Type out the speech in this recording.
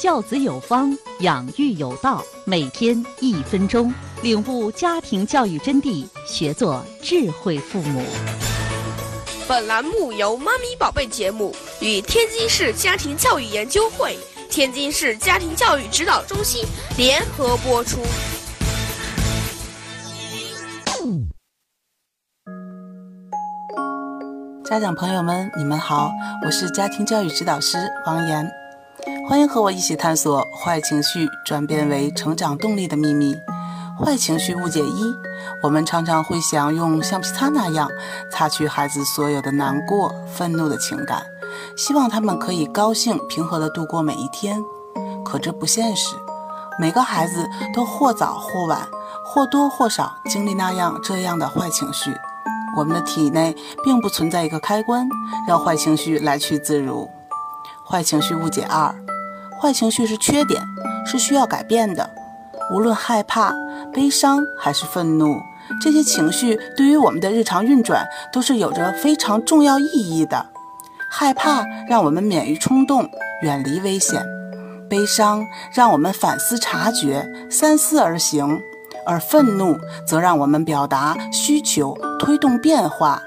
教子有方，养育有道。每天一分钟，领悟家庭教育真谛，学做智慧父母。本栏目由“妈咪宝贝”节目与天津市家庭教育研究会、天津市家庭教育指导中心联合播出。家长朋友们，你们好，我是家庭教育指导师王岩，欢迎和我一起探索坏情绪转变为成长动力的秘密。坏情绪误解一：我们常常会想用橡皮擦那样擦去孩子所有的难过、愤怒的情感，希望他们可以高兴平和地度过每一天。可这不现实，每个孩子都或早或晚、或多或少经历那样这样的坏情绪。我们的体内并不存在一个开关，让坏情绪来去自如。坏情绪误解二：坏情绪是缺点，是需要改变的。无论害怕、悲伤还是愤怒，这些情绪对于我们的日常运转都是有着非常重要意义的。害怕让我们免于冲动，远离危险；悲伤让我们反思察觉，三思而行。而愤怒则让我们表达需求，推动变化。